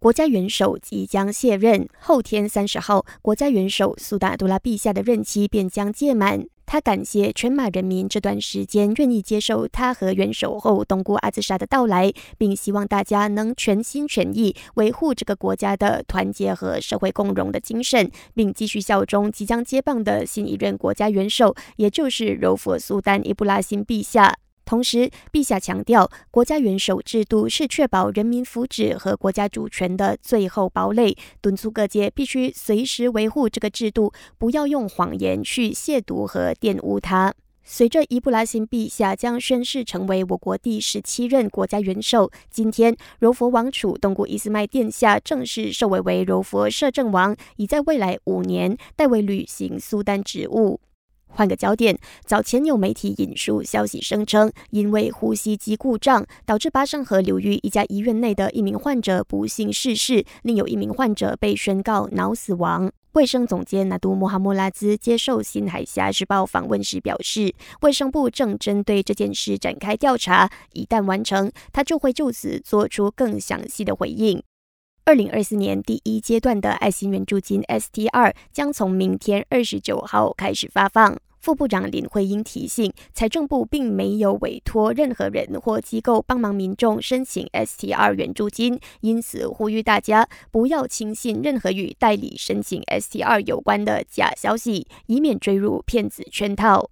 国家元首即将卸任，后天三十号，国家元首苏达多拉陛下的任期便将届满。他感谢全马人民这段时间愿意接受他和元首后东姑阿兹莎的到来，并希望大家能全心全意维护这个国家的团结和社会共荣的精神，并继续效忠即将接棒的新一任国家元首，也就是柔佛苏丹伊布拉辛陛下。同时，陛下强调，国家元首制度是确保人民福祉和国家主权的最后堡垒，敦促各界必须随时维护这个制度，不要用谎言去亵渎和玷污它。随着伊布拉辛陛下将宣誓成为我国第十七任国家元首，今天柔佛王储东姑伊斯麦殿下正式受委为柔佛摄政王，已在未来五年代为履行苏丹职务。换个焦点，早前有媒体引述消息声称，因为呼吸机故障，导致巴生河流域一家医院内的一名患者不幸逝世，另有一名患者被宣告脑死亡。卫生总监纳杜穆哈莫拉兹接受新海峡日报访问时表示，卫生部正针对这件事展开调查，一旦完成，他就会就此做出更详细的回应。二零二四年第一阶段的爱心援助金 STR 将从明天二十九号开始发放。副部长林慧英提醒，财政部并没有委托任何人或机构帮忙民众申请 STR 援助金，因此呼吁大家不要轻信任何与代理申请 STR 有关的假消息，以免坠入骗子圈套。